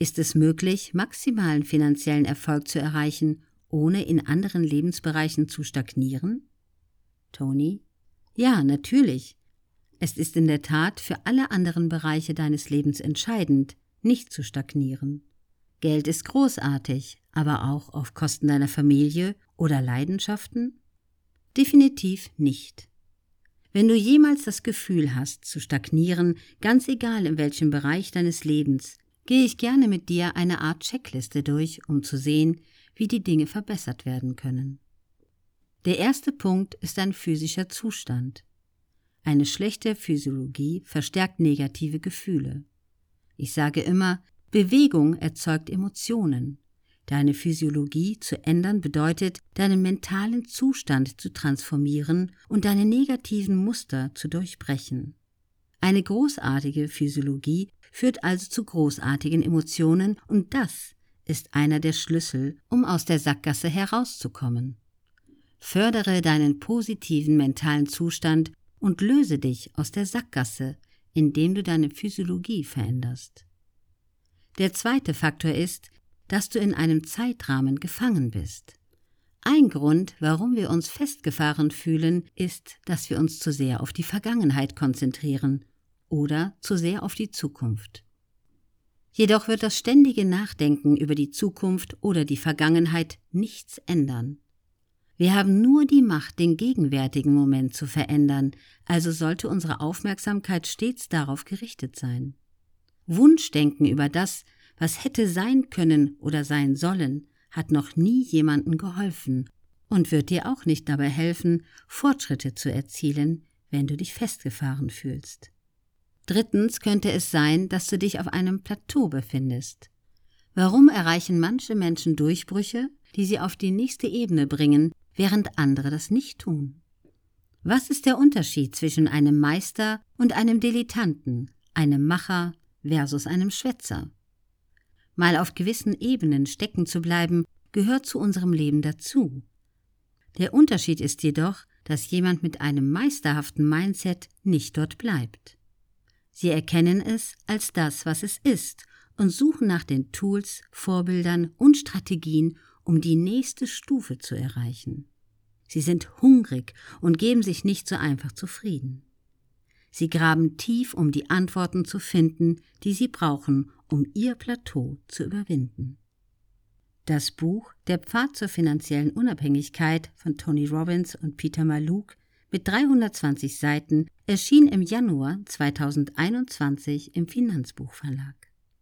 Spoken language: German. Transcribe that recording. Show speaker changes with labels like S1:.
S1: Ist es möglich, maximalen finanziellen Erfolg zu erreichen, ohne in anderen Lebensbereichen zu stagnieren? Tony. Ja, natürlich. Es ist in der Tat für alle anderen Bereiche deines Lebens entscheidend, nicht zu stagnieren. Geld ist großartig, aber auch auf Kosten deiner Familie oder Leidenschaften? Definitiv nicht. Wenn du jemals das Gefühl hast, zu stagnieren, ganz egal in welchem Bereich deines Lebens, gehe ich gerne mit dir eine Art Checkliste durch, um zu sehen, wie die Dinge verbessert werden können. Der erste Punkt ist ein physischer Zustand. Eine schlechte Physiologie verstärkt negative Gefühle. Ich sage immer, Bewegung erzeugt Emotionen. Deine Physiologie zu ändern bedeutet, deinen mentalen Zustand zu transformieren und deine negativen Muster zu durchbrechen. Eine großartige Physiologie führt also zu großartigen Emotionen und das ist einer der Schlüssel, um aus der Sackgasse herauszukommen. Fördere deinen positiven mentalen Zustand und löse dich aus der Sackgasse, indem du deine Physiologie veränderst. Der zweite Faktor ist, dass du in einem Zeitrahmen gefangen bist. Ein Grund, warum wir uns festgefahren fühlen, ist, dass wir uns zu sehr auf die Vergangenheit konzentrieren oder zu sehr auf die Zukunft. Jedoch wird das ständige Nachdenken über die Zukunft oder die Vergangenheit nichts ändern. Wir haben nur die Macht, den gegenwärtigen Moment zu verändern, also sollte unsere Aufmerksamkeit stets darauf gerichtet sein. Wunschdenken über das, was hätte sein können oder sein sollen, hat noch nie jemandem geholfen und wird dir auch nicht dabei helfen, Fortschritte zu erzielen, wenn du dich festgefahren fühlst. Drittens könnte es sein, dass du dich auf einem Plateau befindest. Warum erreichen manche Menschen Durchbrüche, die sie auf die nächste Ebene bringen, während andere das nicht tun? Was ist der Unterschied zwischen einem Meister und einem Dilettanten, einem Macher versus einem Schwätzer? Mal auf gewissen Ebenen stecken zu bleiben, gehört zu unserem Leben dazu. Der Unterschied ist jedoch, dass jemand mit einem meisterhaften Mindset nicht dort bleibt. Sie erkennen es als das, was es ist und suchen nach den Tools, Vorbildern und Strategien, um die nächste Stufe zu erreichen. Sie sind hungrig und geben sich nicht so einfach zufrieden. Sie graben tief, um die Antworten zu finden, die sie brauchen, um ihr Plateau zu überwinden. Das Buch Der Pfad zur finanziellen Unabhängigkeit von Tony Robbins und Peter Maluk mit 320 Seiten erschien im Januar 2021 im Finanzbuchverlag.